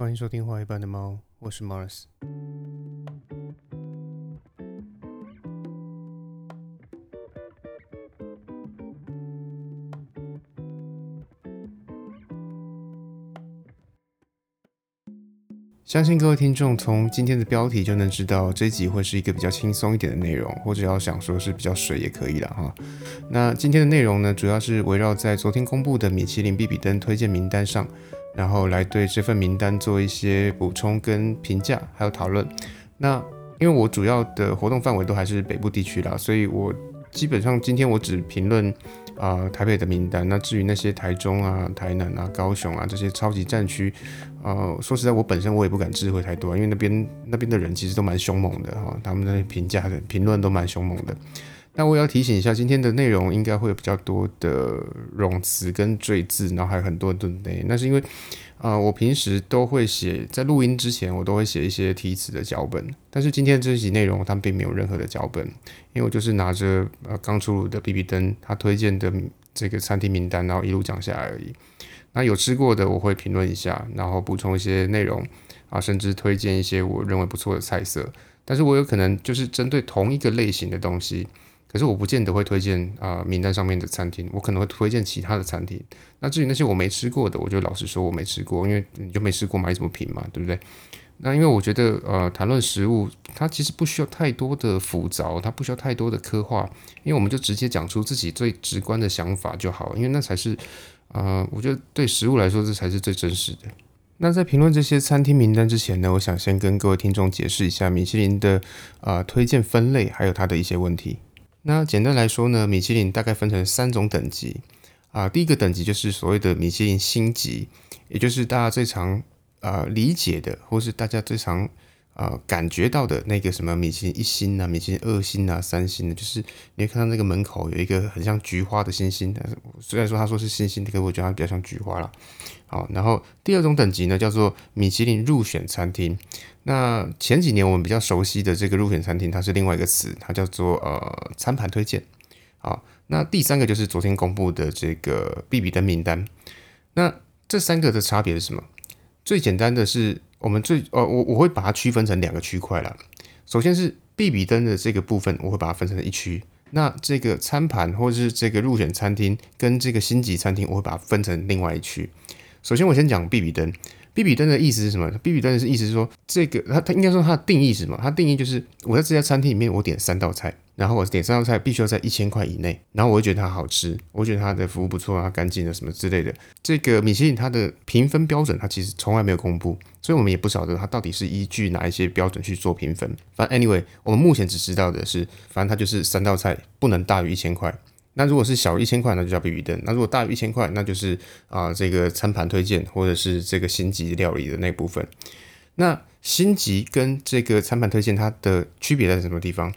欢迎收听画一般的猫，我是 Mars。相信各位听众从今天的标题就能知道，这集会是一个比较轻松一点的内容，或者要想说是比较水也可以了哈。那今天的内容呢，主要是围绕在昨天公布的米其林必比登推荐名单上，然后来对这份名单做一些补充跟评价，还有讨论。那因为我主要的活动范围都还是北部地区啦，所以我基本上今天我只评论啊台北的名单。那至于那些台中啊、台南啊、高雄啊这些超级战区，呃，说实在，我本身我也不敢智慧太多，因为那边那边的人其实都蛮凶猛的哈，他们那些评价的评论都蛮凶猛的。那我要提醒一下，今天的内容应该会有比较多的冗词跟赘字，然后还有很多的内。那是因为啊、我平时都会写，在录音之前我都会写一些题词的脚本，但是今天这集内容它并没有任何的脚本，因为我就是拿着呃刚出炉的 B B 灯他推荐的这个餐厅名单，然后一路讲下来而已。那有吃过的我会评论一下，然后补充一些内容啊，甚至推荐一些我认为不错的菜色。但是我有可能就是针对同一个类型的东西，可是我不见得会推荐啊、名单上面的餐厅，我可能会推荐其他的餐厅。那至于那些我没吃过的，我就老实说我没吃过，因为你就没吃过买什么评嘛，对不对？那因为我觉得呃，谈论食物它其实不需要太多的复杂，它不需要太多的刻画，因为我们就直接讲出自己最直观的想法就好，因为那才是呃，我觉得对食物来说这才是最真实的。那在评论这些餐厅名单之前呢，我想先跟各位听众解释一下米其林的呃推荐分类，还有它的一些问题。那简单来说呢，米其林大概分成三种等级啊、第一个等级就是所谓的米其林星级，也就是大家最常呃理解的，或是大家最常呃感觉到的那个什么米其林一星啊、米其林二星啊、三星的，就是你会看到那个门口有一个很像菊花的星星，但是虽然说他说是星星，可是我觉得它比较像菊花啦。好，然后第二种等级呢叫做米其林入选餐厅。那前几年我们比较熟悉的这个入选餐厅，它是另外一个词，它叫做呃餐盘推荐。好，那第三个就是昨天公布的这个必比登名单。那这三个的差别是什么？最简单的是，我们最呃，我我会把它区分成两个区块啦。首先是必比登的这个部分，我会把它分成一区。那这个餐盘或者是这个入选餐厅跟这个星级餐厅，我会把它分成另外一区。首先我先讲必比登。比比登的意思是什么？比比登的意思是说，这个它它应该说它的定义是什么？它定义就是我在这家餐厅里面，我点三道菜，然后我点三道菜必须要在一千块以内，然后我会觉得它好吃，我觉得它的服务不错啊，干净的什么之类的。这个米其林它的评分标准，它其实从来没有公布，所以我们也不晓得它到底是依据哪一些标准去做评分。反正 anyway，我们目前只知道的是，反正它就是三道菜不能大于一千块。那如果是小于一千块，那就叫必比登；那如果大于一千块，那就是啊、这个餐盘推荐或者是这个星级料理的那部分。那星级跟这个餐盘推荐它的区别在什么地方？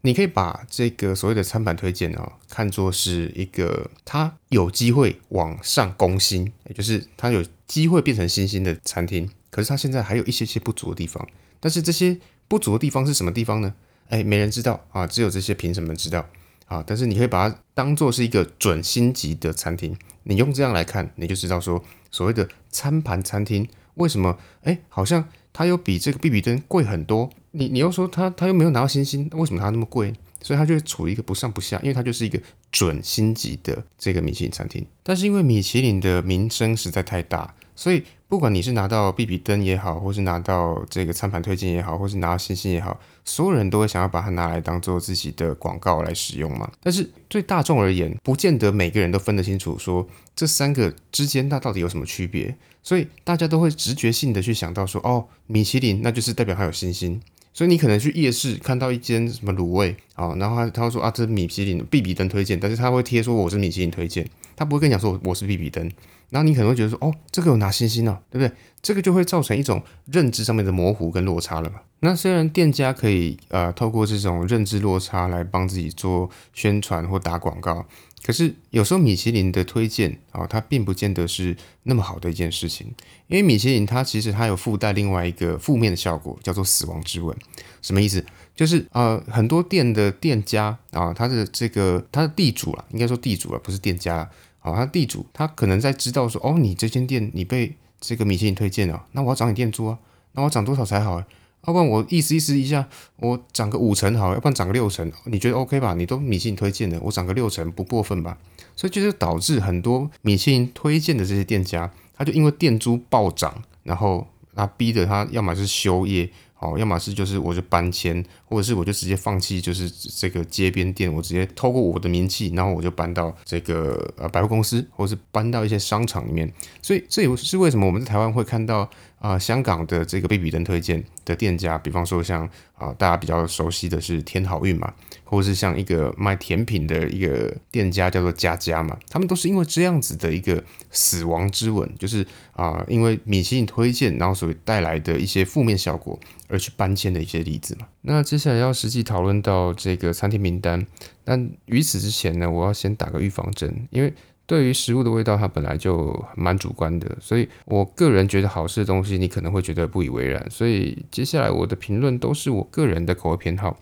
你可以把这个所谓的餐盘推荐啊、看作是一个它有机会往上攻星，也就是它有机会变成新兴的餐厅，可是它现在还有一些些不足的地方。但是这些不足的地方是什么地方呢？哎，没人知道啊，只有这些评审们知道。啊，但是你可以把它当做是一个准星级的餐厅，你用这样来看，你就知道说所谓的餐盘餐厅为什么哎，好像它又比这个比比登贵很多。你你又说它它又没有拿到星星，为什么它那么贵？所以它就处于一个不上不下，因为它就是一个准星级的这个米其林餐厅。但是因为米其林的名声实在太大，所以不管你是拿到比比登也好，或是拿到这个餐盘推荐也好，或是拿到星星也好，所有人都会想要把它拿来当做自己的广告来使用嘛。但是对大众而言，不见得每个人都分得清楚说这三个之间它到底有什么区别，所以大家都会直觉性的去想到说，哦，米其林那就是代表它有信心。所以你可能去夜市看到一间什么卤味啊，然后他他会说啊，这是米其林必比登推荐，但是他会贴说我是米其林推荐，他不会跟你讲说我是必比登，然后你可能会觉得说哦，这个有拿星星哦，对不对？这个就会造成一种认知上面的模糊跟落差了嘛。那虽然店家可以呃透过这种认知落差来帮自己做宣传或打广告，可是有时候米其林的推荐啊、它并不见得是那么好的一件事情，因为米其林它其实它有附带另外一个负面的效果，叫做死亡之吻。什么意思？就是呃，很多店的店家啊，他的这个他的地主啊，应该说地主啊，不是店家啊，他地主他可能在知道说，哦，你这间店你被这个米其林推荐了，那我要涨你店租啊，那我涨多少才好？要不然我意思意思一下，我涨个五成好，要不然涨个六成，你觉得 OK 吧？你都米其林推荐的，我涨个六成不过分吧？所以就是导致很多米其林推荐的这些店家，他就因为店租暴涨，然后他逼着他要么是休业。哦，要么是就是我就搬迁，或者是我就直接放弃，就是这个街边店，我直接透过我的名气，然后我就搬到这个呃百货公司，或者是搬到一些商场里面。所以这也是为什么我们在台湾会看到啊香港的这个贝比登推荐的店家，比方说像啊大家比较熟悉的是天好运嘛，或是像一个卖甜品的一个店家叫做佳佳嘛，他们都是因为这样子的一个死亡之吻，就是啊因为米其林推荐，然后所带来的一些负面效果。而去搬迁的一些例子嘛。那接下来要实际讨论到这个餐厅名单，但于此之前呢，我要先打个预防针，因为对于食物的味道，它本来就蛮主观的，所以我个人觉得好吃的东西，你可能会觉得不以为然。所以接下来我的评论都是我个人的口味偏好，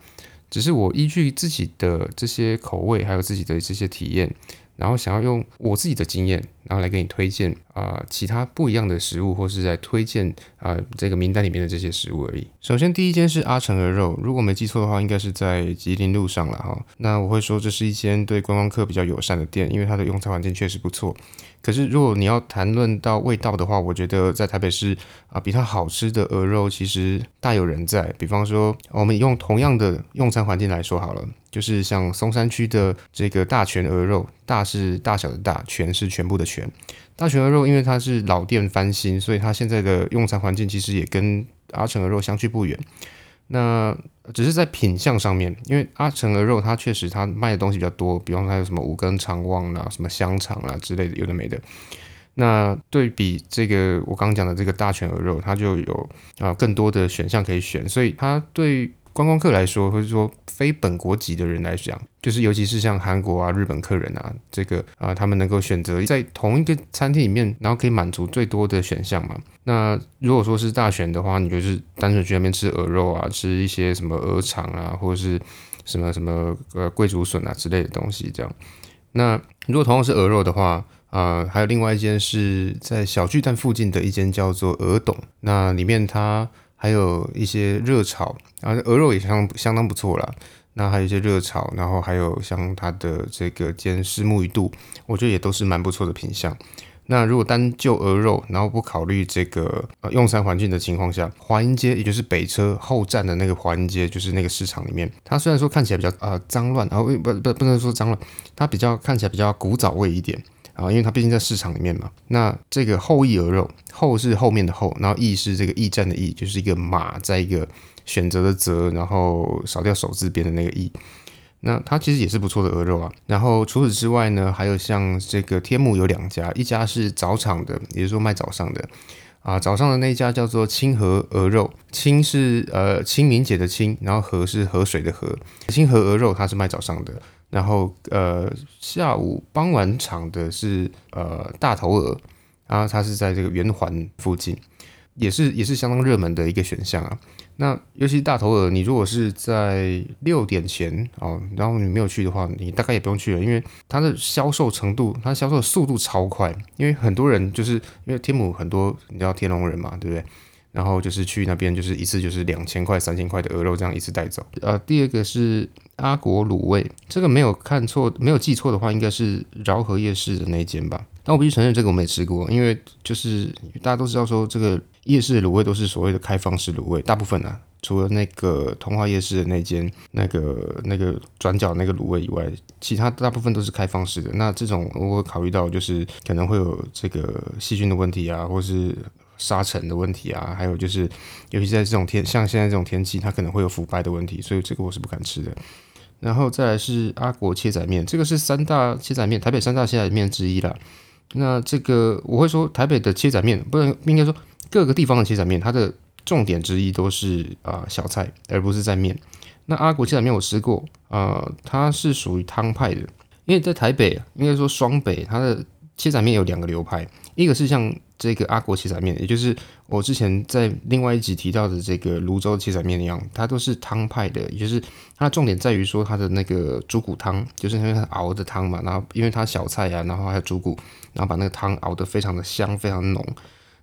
只是我依据自己的这些口味，还有自己的这些体验。然后想要用我自己的经验，然后来给你推荐啊其他不一样的食物，或是在推荐啊这个名单里面的这些食物而已。首先第一间是阿成鹅肉，如果没记错的话，应该是在吉林路上了哈。那我会说这是一间对观光客比较友善的店，因为它的用餐环境确实不错。可是如果你要谈论到味道的话，我觉得在台北市啊比它好吃的鹅肉其实大有人在。比方说，我们用同样的用餐环境来说好了。就是像松山区的这个大全鹅肉，大是大小的大，全是全部的全。大全鹅肉，因为它是老店翻新，所以它现在的用餐环境其实也跟阿成鹅肉相去不远。那只是在品相上面，因为阿成鹅肉它确实它卖的东西比较多，比方说它有什么五根肠旺啦、什么香肠啦之类的，有的没的。那对比这个我刚讲的这个大全鹅肉，它就有啊更多的选项可以选，所以它对。观光客来说，或者说非本国籍的人来讲，就是尤其是像韩国啊、日本客人啊，这个啊，他们能够选择在同一个餐厅里面，然后可以满足最多的选项嘛。那如果说是大选的话，你就是单纯去那边吃鹅肉啊，吃一些什么鹅肠啊，或者是什么什么呃贵族笋啊之类的东西这样。那如果同样是鹅肉的话，啊，还有另外一间是在小巨蛋附近的一间叫做鹅董，那里面它。还有一些热炒，然后鹅肉也相相当不错啦。那还有一些热炒，然后还有像它的这个煎丝木鱼肚，我觉得也都是蛮不错的品相。那如果单就鹅肉，然后不考虑这个呃用餐环境的情况下，华阴街也就是北车后站的那个华阴街，就是那个市场里面，它虽然说看起来比较呃脏乱，然后不不不能说脏乱，它比较看起来比较古早味一点。啊，因为它毕竟在市场里面嘛。那这个后羿鹅肉，后是后面的后，然后翼是这个驿站的驿，就是一个马在一个选择的择，然后少掉手字边的那个翼。那它其实也是不错的鹅肉啊。然后除此之外呢，还有像这个天幕有两家，一家是早场的，也就是说卖早上的啊。早上的那一家叫做清河鹅肉，清是呃清明节的清，然后河是河水的河。清河鹅肉它是卖早上的。然后呃，下午傍晚场的是呃大头鹅，然后它是在这个圆环附近，也是也是相当热门的一个选项啊。那尤其大头鹅，你如果是在六点前哦，然后你没有去的话，你大概也不用去了，因为它的销售程度，它销售的速度超快，因为很多人就是因为天母很多你知道天龙人嘛，对不对？然后就是去那边，就是一次就是两千块、三千块的鹅肉这样一次带走。呃，第二个是阿国卤味，这个没有看错、没有记错的话，应该是饶河夜市的那间吧。但我必须承认，这个我没吃过，因为就是大家都知道说，这个夜市的卤味都是所谓的开放式卤味，大部分啊，除了那个通化夜市的那间那个那个转角那个卤味以外，其他大部分都是开放式的。那这种我考虑到就是可能会有这个细菌的问题啊，或是。沙尘的问题啊，还有就是，尤其在这种天，像现在这种天气，它可能会有腐败的问题，所以这个我是不敢吃的。然后再来是阿国切仔面，这个是三大切仔面，台北三大切仔面之一啦。那这个我会说，台北的切仔面，不能应该说各个地方的切仔面，它的重点之一都是啊小菜，而不是在面。那阿国切仔面我吃过，啊，它是属于汤派的，因为在台北，应该说双北，它的切仔面有两个流派，一个是像。这个阿国切仔面，也就是我之前在另外一集提到的这个泸州切仔面一样，它都是汤派的，也就是它的重点在于说它的那个猪骨汤，就是因为它熬的汤嘛，然后因为它小菜呀，然后还有猪骨，然后把那个汤熬得非常的香，非常浓。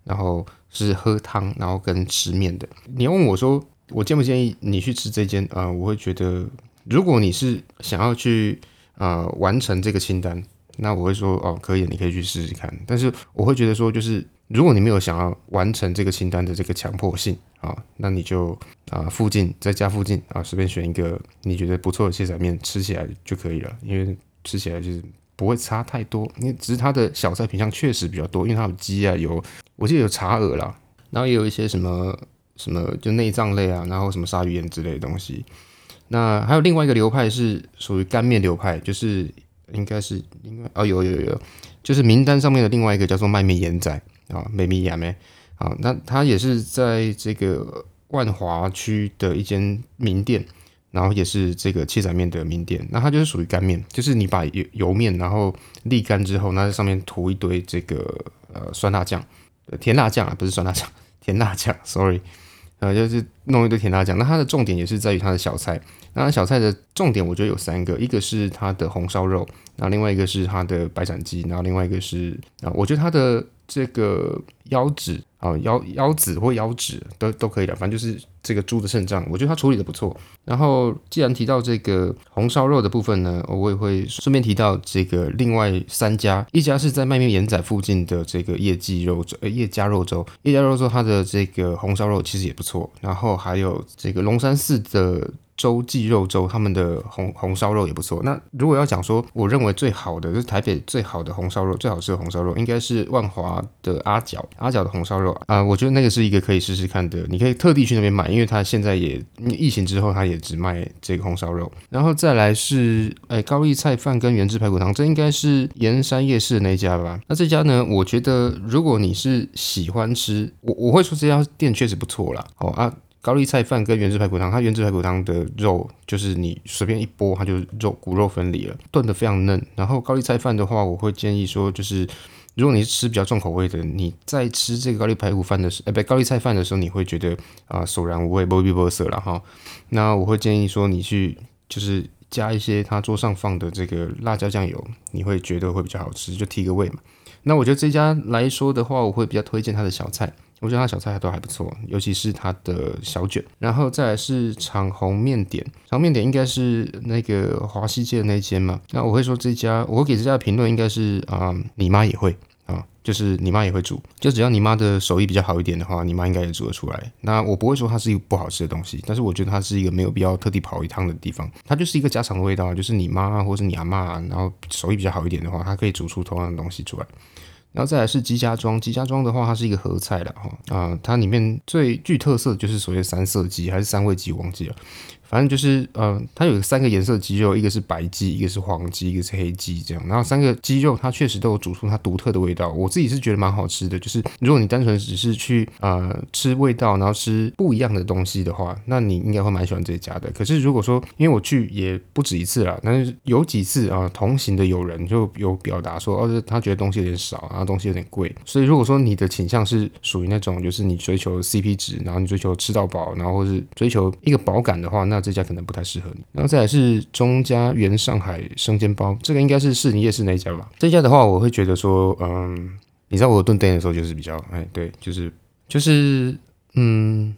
然后是喝汤，然后跟吃面的。你问我说，我建不建议你去吃这间？啊，我会觉得，如果你是想要去呃完成这个清单，那我会说哦，可以，你可以去试试看。但是我会觉得说，就是如果你没有想要完成这个清单的这个强迫性啊，那你就啊附近在家附近啊随便选一个你觉得不错的蟹仔面吃起来就可以了，因为吃起来就是。不会差太多，因为只是它的小菜品相确实比较多，因为它有鸡啊，有我记得有茶鹅啦，然后也有一些什么什么就内脏类啊，然后什么鲨鱼眼之类的东西。那还有另外一个流派是属于干面流派，就是应该是应该哦有有有，就是名单上面的另外一个叫做麦面盐仔啊，美米亚梅啊，那它也是在这个万华区的一间名店。然后也是这个切仔面的名店，那它就是属于干面，就是你把油油面然后沥干之后，那在上面涂一堆这个呃酸辣酱，甜辣酱啊，不是酸辣酱，甜辣酱，sorry，呃就是弄一堆甜辣酱。那它的重点也是在于它的小菜，那小菜的重点我觉得有三个，一个是它的红烧肉，然后另外一个是它的白斩鸡，然后另外一个是啊，我觉得它的这个腰子啊腰腰子或腰子都都可以的，反正就是。这个猪的肾脏，我觉得他处理的不错。然后，既然提到这个红烧肉的部分呢，我也会顺便提到这个另外三家，一家是在麦面盐仔附近的这个叶记肉粥，呃，叶家肉粥，叶家肉粥它的这个红烧肉其实也不错。然后还有这个龙山寺的。粥记肉粥，他们的红红烧肉也不错。那如果要讲说，我认为最好的就是台北最好的红烧肉，最好吃的红烧肉应该是万华的阿角阿角的红烧肉啊。我觉得那个是一个可以试试看的，你可以特地去那边买，因为他现在也疫情之后他也只卖这个红烧肉。然后再来是哎高丽菜饭跟原汁排骨汤，这应该是盐山夜市的那家吧？那这家呢，我觉得如果你是喜欢吃，我我会说这家店确实不错啦。哦啊。高丽菜饭跟原汁排骨汤，它原汁排骨汤的肉就是你随便一剥，它就肉骨肉分离了，炖的非常嫩。然后高丽菜饭的话，我会建议说，就是如果你是吃比较重口味的，你在吃这个高丽排骨饭的时，呃，不，高丽菜饭的时候，你会觉得啊，索然无味，不必不色了哈。那我会建议说，你去就是加一些他桌上放的这个辣椒酱油，你会觉得会比较好吃，就提个味嘛。那我觉得这家来说的话，我会比较推荐它的小菜。我觉得它小菜都还不错，尤其是它的小卷，然后再来是长虹面点，长面点应该是那个华西街的那间嘛。那我会说这家，我给这家的评论应该是啊，你妈也会就是你妈也会煮，就只要你妈的手艺比较好一点的话，你妈应该也煮得出来。那我不会说它是一个不好吃的东西，但是我觉得它是一个没有必要特地跑一趟的地方，它就是一个家常的味道，就是你妈或是你阿妈，然后手艺比较好一点的话，它可以煮出同样的东西出来。然后再来是鸡家庄，鸡家庄的话，它是一个合菜的哈啊，它里面最具特色就是所谓三色鸡还是三味鸡，忘记了。反正就是，呃，它有三个颜色的鸡肉，一个是白鸡，一个是黄鸡，一个是黑鸡，这样。然后三个鸡肉它确实都有煮出它独特的味道，我自己是觉得蛮好吃的。就是如果你单纯只是去呃吃味道，然后吃不一样的东西的话，那你应该会蛮喜欢这家的。可是如果说，因为我去也不止一次了，但是有几次啊，同行的友人就有表达说，哦，他觉得东西有点少，然后东西有点贵。所以如果说你的倾向是属于那种，就是你追求 CP 值，然后你追求吃到饱，然后或是追求一个饱感的话，那这家可能不太适合你，然后再来是中家原上海生煎包，这个应该是市林夜市那一家吧？这家的话，我会觉得说，嗯，你知道我炖蛋的时候就是比较，哎，对，就是就是，嗯，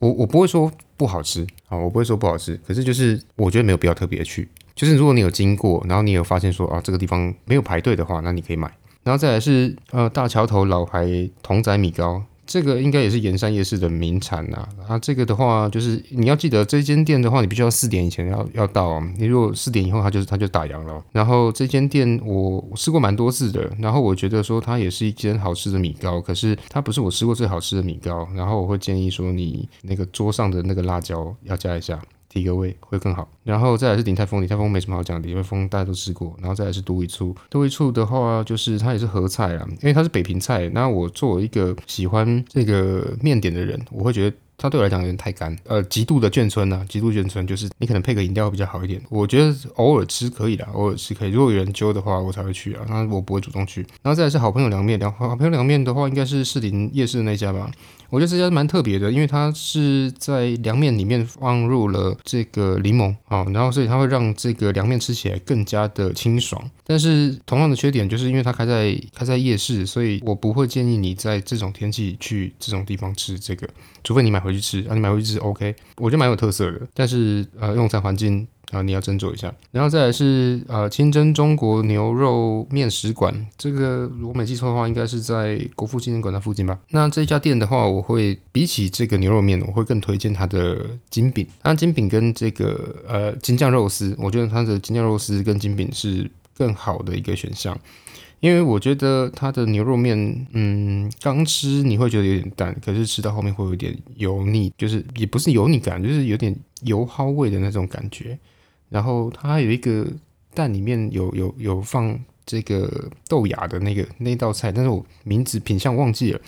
我我不会说不好吃啊，我不会说不好吃，可是就是我觉得没有必要特别去，就是如果你有经过，然后你有发现说啊这个地方没有排队的话，那你可以买，然后再来是呃大桥头老牌童仔米糕。这个应该也是盐山夜市的名产呐。啊，这个的话就是你要记得，这间店的话，你必须要四点以前要要到啊。你如果四点以后，它就是它就打烊了。然后这间店我吃过蛮多次的，然后我觉得说它也是一间好吃的米糕，可是它不是我吃过最好吃的米糕。然后我会建议说，你那个桌上的那个辣椒要加一下。提个味会更好，然后再来是鼎泰丰，鼎泰丰没什么好讲，鼎泰丰大家都吃过，然后再来是都一醋，都一醋的话就是它也是合菜啦，因为它是北平菜，那我作为一个喜欢这个面点的人，我会觉得它对我来讲有点太干，呃，极度的眷村呢，极度眷村就是你可能配个饮料比较好一点。我觉得偶尔吃可以的，偶尔吃可以。如果有人揪的话，我才会去啊，那我不会主动去。然后再来是好朋友凉面，凉好朋友凉面的话，应该是士林夜市的那家吧。我觉得这家蛮特别的，因为它是在凉面里面放入了这个柠檬啊，然后所以它会让这个凉面吃起来更加的清爽。但是同样的缺点就是因为它开在开在夜市，所以我不会建议你在这种天气去这种地方吃这个，除非你买回去吃啊，你买回去吃 OK，我觉得蛮有特色的。但是呃，用餐环境。啊，你要斟酌一下，然后再来是呃清真中国牛肉面食馆，这个如果没记错的话，应该是在国父纪念馆那附近吧。那这家店的话，我会比起这个牛肉面，我会更推荐它的金饼。那金饼跟这个呃金酱肉丝，我觉得它的金酱肉丝跟金饼是更好的一个选项，因为我觉得它的牛肉面，嗯，刚吃你会觉得有点淡，可是吃到后面会有点油腻，就是也不是油腻感，就是有点油蒿味的那种感觉。然后它还有一个蛋里面有有有放这个豆芽的那个那道菜，但是我名字品相忘记了。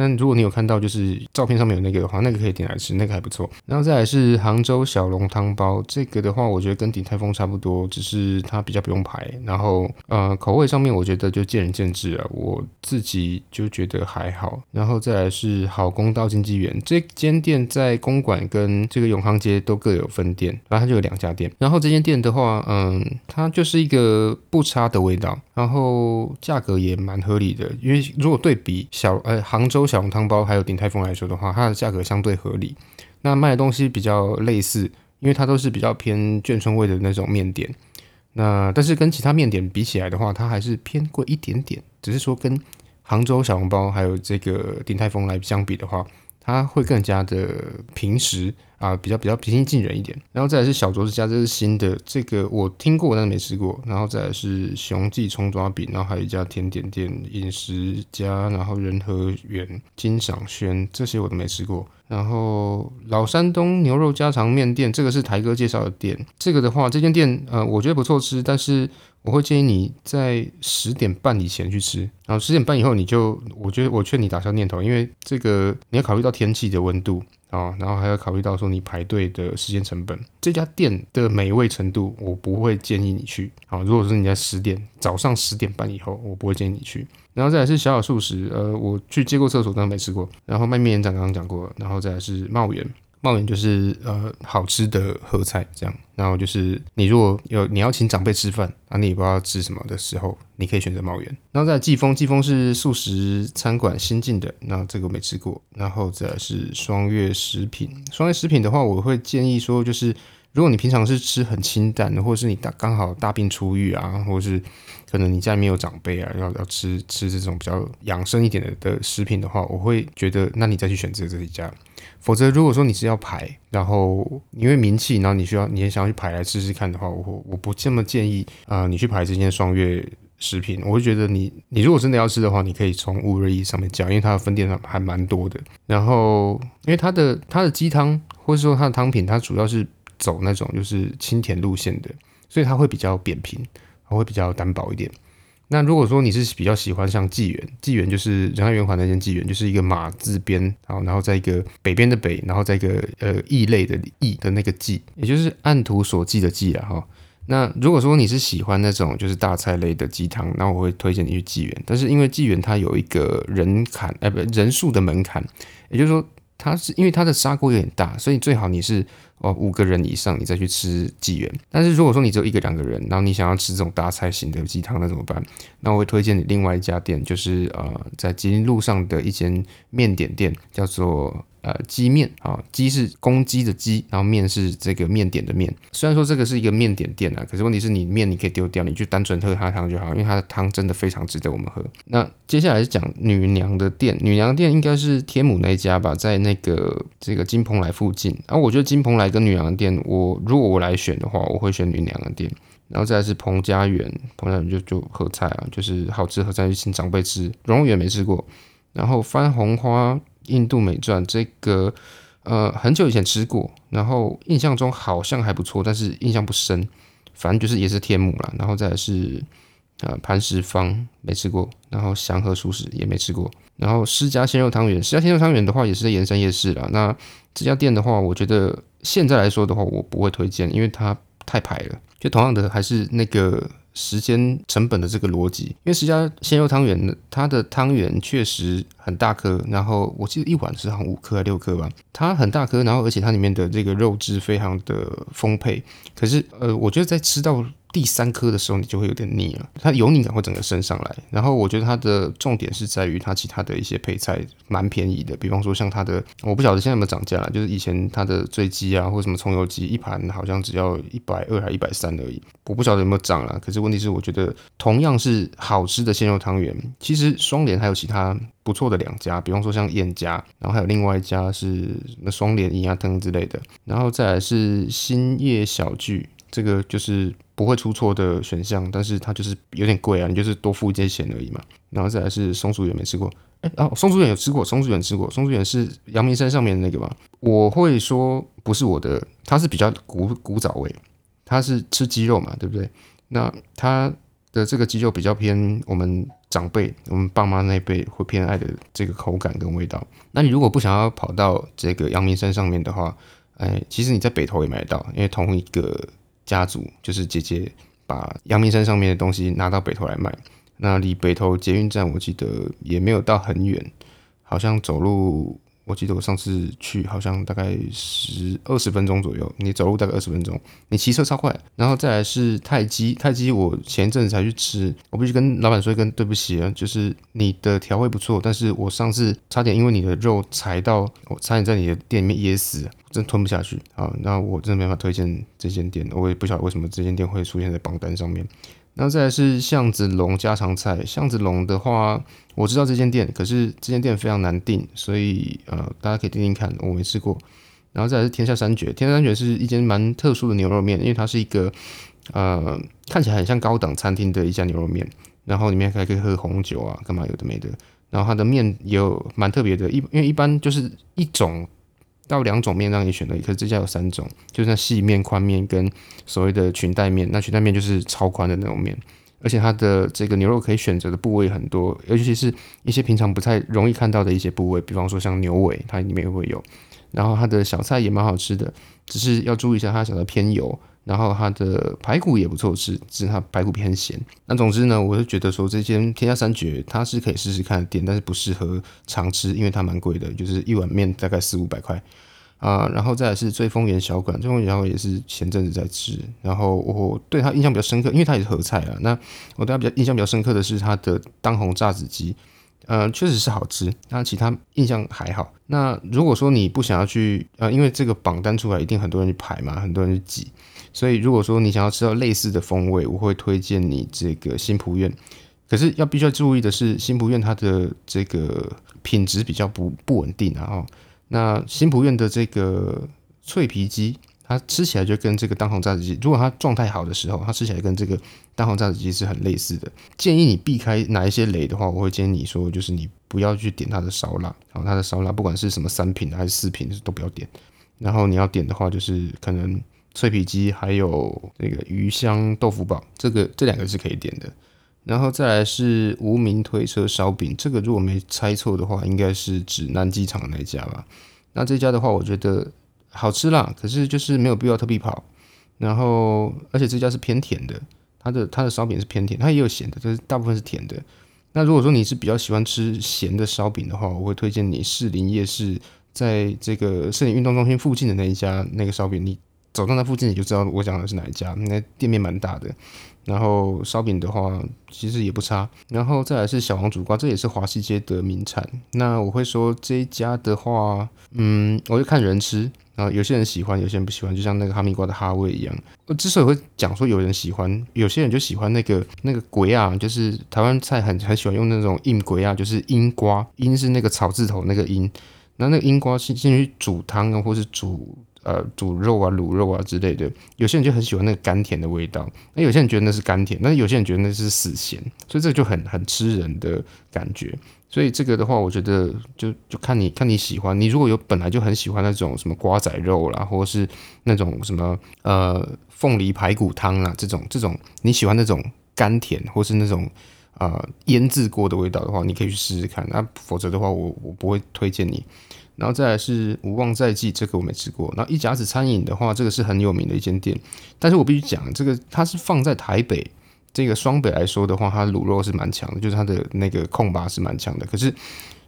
但如果你有看到，就是照片上面有那个的话，那个可以点来吃，那个还不错。然后再来是杭州小笼汤包，这个的话，我觉得跟鼎泰丰差不多，只是它比较不用排。然后呃，口味上面我觉得就见仁见智啊，我自己就觉得还好。然后再来是好公道经济园，这间店在公馆跟这个永康街都各有分店，然后它就有两家店。然后这间店的话，嗯，它就是一个不差的味道，然后价格也蛮合理的，因为如果对比小呃杭州。小笼汤包还有鼎泰丰来说的话，它的价格相对合理。那卖的东西比较类似，因为它都是比较偏眷村味的那种面点。那但是跟其他面点比起来的话，它还是偏贵一点点。只是说跟杭州小笼包还有这个鼎泰丰来相比的话，它会更加的平实。啊，比较比较平易近人一点，然后再来是小桌子家，这是新的，这个我听过，但是没吃过。然后再来是雄记葱抓饼，然后还有一家甜点店饮食家，然后仁和园、金赏轩，这些我都没吃过。然后老山东牛肉家常面店，这个是台哥介绍的店，这个的话，这间店呃，我觉得不错吃，但是我会建议你在十点半以前去吃，然后十点半以后你就，我觉得我劝你打消念头，因为这个你要考虑到天气的温度。啊，然后还要考虑到说你排队的时间成本，这家店的美味程度，我不会建议你去。好，如果说你在十点早上十点半以后，我不会建议你去。然后再来是小小素食，呃，我去接过厕所，但没吃过。然后卖面园长刚刚讲过，然后再来是茂源。茂园就是呃好吃的合菜这样，然后就是你如果有你要请长辈吃饭啊，你也不知道吃什么的时候，你可以选择茂园。然后在季风，季风是素食餐馆新进的，那这个我没吃过。然后再是双月食品，双月食品的话，我会建议说，就是如果你平常是吃很清淡的，或者是你大刚好大病初愈啊，或者是可能你家里面有长辈啊，要要吃吃这种比较养生一点的的食品的话，我会觉得那你再去选择这一家。否则，如果说你是要排，然后因为名气，然后你需要你也想要去排来试试看的话，我我不这么建议啊，你去排这间双月食品。我会觉得你你如果真的要吃的话，你可以从五日一上面叫，因为它的分店还蛮多的。然后，因为它的它的鸡汤或者说它的汤品，它主要是走那种就是清甜路线的，所以它会比较扁平，它会比较单薄一点。那如果说你是比较喜欢像纪元，纪元就是仁爱圆环那间纪元，就是一个马字边，然后然后在一个北边的北，然后在一个呃异类的异的那个纪，也就是按图所记的记啊哈。那如果说你是喜欢那种就是大菜类的鸡汤，那我会推荐你去纪元。但是因为纪元它有一个人坎，哎不人数的门槛，也就是说它是因为它的砂锅有点大，所以最好你是。哦，五个人以上你再去吃纪元。但是如果说你只有一个两个人，然后你想要吃这种大菜型的鸡汤，那怎么办？那我会推荐你另外一家店，就是呃，在吉林路上的一间面点店，叫做。呃，鸡面啊，鸡是公鸡的鸡，然后面是这个面点的面。虽然说这个是一个面点店啊，可是问题是你面你可以丢掉，你就单纯喝它的汤就好，因为它的汤真的非常值得我们喝。那接下来是讲女娘的店，女娘店应该是天母那一家吧，在那个这个金蓬莱附近。然后我觉得金蓬莱跟女娘的店，我如果我来选的话，我会选女娘的店。然后再是彭家园，彭家园就就合菜啊，就是好吃合菜，就请长辈吃。荣远没吃过，然后番红花。印度美传这个，呃，很久以前吃过，然后印象中好像还不错，但是印象不深。反正就是也是天母啦，然后再是呃磐石坊没吃过，然后祥和熟食也没吃过。然后施家鲜肉汤圆，施家鲜肉汤圆的话也是在盐山夜市啦。那这家店的话，我觉得现在来说的话，我不会推荐，因为它太排了。就同样的，还是那个时间成本的这个逻辑，因为十家鲜肉汤圆，它的汤圆确实很大颗，然后我记得一碗是好像五颗还六颗吧，它很大颗，然后而且它里面的这个肉质非常的丰沛。可是呃，我觉得在吃到第三颗的时候，你就会有点腻了，它油腻感会整个升上来。然后我觉得它的重点是在于它其他的一些配菜蛮便宜的，比方说像它的，我不晓得现在有没有涨价了，就是以前它的醉鸡啊，或什么葱油鸡，一盘好像只要一百二还一百三而已，我不晓得有没有涨了。可是问题是，我觉得同样是好吃的鲜肉汤圆，其实双联还有其他不错的两家，比方说像燕家，然后还有另外一家是那双联银牙汤之类的，然后再来是新叶小聚。这个就是不会出错的选项，但是它就是有点贵啊，你就是多付一些钱而已嘛。然后再来是松鼠园没吃过，哎，哦，松鼠园有吃过，松鼠园吃过，松鼠园是阳明山上面的那个吧？我会说不是我的，它是比较古古早味，它是吃鸡肉嘛，对不对？那它的这个鸡肉比较偏我们长辈、我们爸妈那辈会偏爱的这个口感跟味道。那你如果不想要跑到这个阳明山上面的话，哎，其实你在北投也买得到，因为同一个。家族就是姐姐把阳明山上面的东西拿到北头来卖，那离北头捷运站我记得也没有到很远，好像走路。我记得我上次去好像大概十二十分钟左右，你走路大概二十分钟，你骑车超快。然后再来是泰鸡，泰鸡我前一阵子才去吃，我必须跟老板说一声对不起啊，就是你的调味不错，但是我上次差点因为你的肉踩到，我差点在你的店里面噎死，真吞不下去啊。那我真的没法推荐这间店，我也不晓得为什么这间店会出现在榜单上面。然后再来是巷子龙家常菜，巷子龙的话，我知道这间店，可是这间店非常难订，所以呃，大家可以订订看，我没吃过。然后再来是天下三绝，天下三绝是一间蛮特殊的牛肉面，因为它是一个呃看起来很像高档餐厅的一家牛肉面，然后里面还可以喝红酒啊，干嘛有的没的。然后它的面也有蛮特别的，一因为一般就是一种。到两种面让你选的，可是这家有三种，就是那细面、宽面跟所谓的裙带面。那裙带面就是超宽的那种面，而且它的这个牛肉可以选择的部位很多，尤其是一些平常不太容易看到的一些部位，比方说像牛尾，它里面会有。然后它的小菜也蛮好吃的，只是要注意一下它小的偏油。然后它的排骨也不错吃，只是它排骨偏咸。那总之呢，我是觉得说这间天下三绝它是可以试试看的店，但是不适合常吃，因为它蛮贵的，就是一碗面大概四五百块啊。然后再来是醉风园小馆，醉风园小馆也是前阵子在吃，然后我对它印象比较深刻，因为它也是合菜啊。那我对它比较印象比较深刻的是它的当红炸子鸡。呃，确实是好吃，那其他印象还好。那如果说你不想要去，呃，因为这个榜单出来，一定很多人去排嘛，很多人去挤，所以如果说你想要吃到类似的风味，我会推荐你这个新浦苑。可是要必须要注意的是，新浦苑它的这个品质比较不不稳定啊。哦，那新浦苑的这个脆皮鸡。它吃起来就跟这个当红炸子鸡，如果它状态好的时候，它吃起来跟这个当红炸子鸡是很类似的。建议你避开哪一些雷的话，我会建议你说，就是你不要去点它的烧腊，然后它的烧腊不管是什么三品还是四品都不要点。然后你要点的话，就是可能脆皮鸡还有那个鱼香豆腐煲，这个这两个是可以点的。然后再来是无名推车烧饼，这个如果没猜错的话，应该是指南机场的那家吧？那这家的话，我觉得。好吃啦，可是就是没有必要特地跑。然后，而且这家是偏甜的，它的它的烧饼是偏甜，它也有咸的，但是大部分是甜的。那如果说你是比较喜欢吃咸的烧饼的话，我会推荐你士林夜市，在这个士林运动中心附近的那一家那个烧饼，你走到那附近你就知道我讲的是哪一家，那店面蛮大的。然后烧饼的话，其实也不差。然后再来是小王煮瓜，这也是华西街的名产。那我会说这一家的话，嗯，我就看人吃啊，有些人喜欢，有些人不喜欢，就像那个哈密瓜的哈味一样。我之所以会讲说有人喜欢，有些人就喜欢那个那个鬼啊，就是台湾菜很很喜欢用那种硬鬼啊，就是阴瓜，阴是那个草字头那个阴，那那个阴瓜进进去煮汤啊，或是煮。呃，煮肉啊、卤肉啊之类的，有些人就很喜欢那个甘甜的味道，那有些人觉得那是甘甜，那有些人觉得那是死咸，所以这就很很吃人的感觉。所以这个的话，我觉得就就看你看你喜欢，你如果有本来就很喜欢那种什么瓜仔肉啦，或者是那种什么呃凤梨排骨汤啦这种这种你喜欢那种甘甜或是那种啊腌制过的味道的话，你可以去试试看。那否则的话，我我不会推荐你。然后再来是无望在即，这个我没吃过。然后一甲子餐饮的话，这个是很有名的一间店，但是我必须讲，这个它是放在台北这个双北来说的话，它卤肉是蛮强的，就是它的那个控拔是蛮强的。可是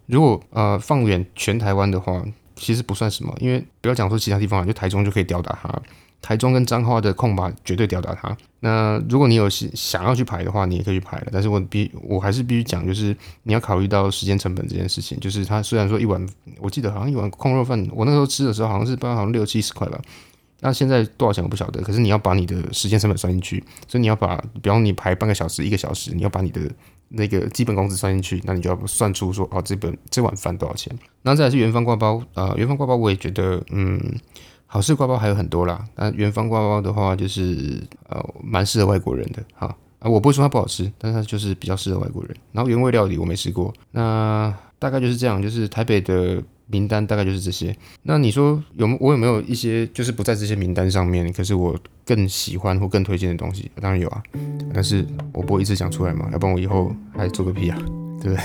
如果呃放远全台湾的话，其实不算什么，因为不要讲说其他地方，就台中就可以吊打它。台中跟彰化的空吧绝对吊打它。那如果你有想要去排的话，你也可以去排了。但是我必我还是必须讲，就是你要考虑到时间成本这件事情。就是它虽然说一碗，我记得好像一碗控肉饭，我那时候吃的时候好像是不知道好像六七十块吧。那现在多少钱我不晓得。可是你要把你的时间成本算进去，所以你要把，比方你排半个小时、一个小时，你要把你的那个基本工资算进去，那你就要算出说，哦，这本这碗饭多少钱？然后再来是元芳挂包啊，元芳挂包我也觉得，嗯。好事挂包还有很多啦，那元芳挂包的话，就是呃蛮适合外国人的哈啊，我不会说它不好吃，但是它就是比较适合外国人。然后原味料理我没吃过，那大概就是这样，就是台北的名单大概就是这些。那你说有我有没有一些就是不在这些名单上面，可是我更喜欢或更推荐的东西？当然有啊，但是我不会一直讲出来嘛，要不然我以后还做个屁啊，对不对？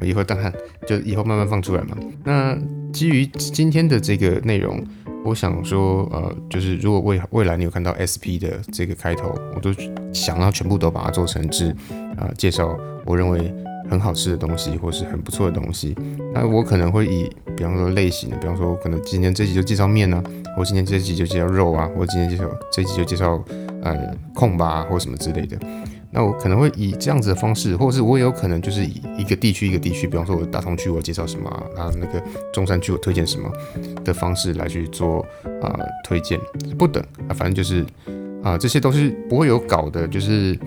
我以后当然就以后慢慢放出来嘛。那基于今天的这个内容。我想说，呃，就是如果未未来你有看到 SP 的这个开头，我都想要全部都把它做成是，啊，介绍我认为很好吃的东西，或是很不错的东西。那我可能会以，比方说类型的，比方说可能今天这集就介绍面呢，或今天这集就介绍肉啊，或今天介绍这集就介绍呃控吧，或什么之类的。那我可能会以这样子的方式，或者是我也有可能就是以一个地区一个地区，比方说我大同区我介绍什么，啊那个中山区我推荐什么的方式来去做啊推荐，不等啊，反正就是啊这些都是不会有稿的，就是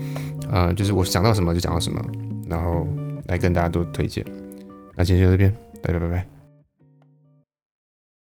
啊就是我想到什么就讲到什么，然后来跟大家多推荐。那今天就这边，大家拜拜。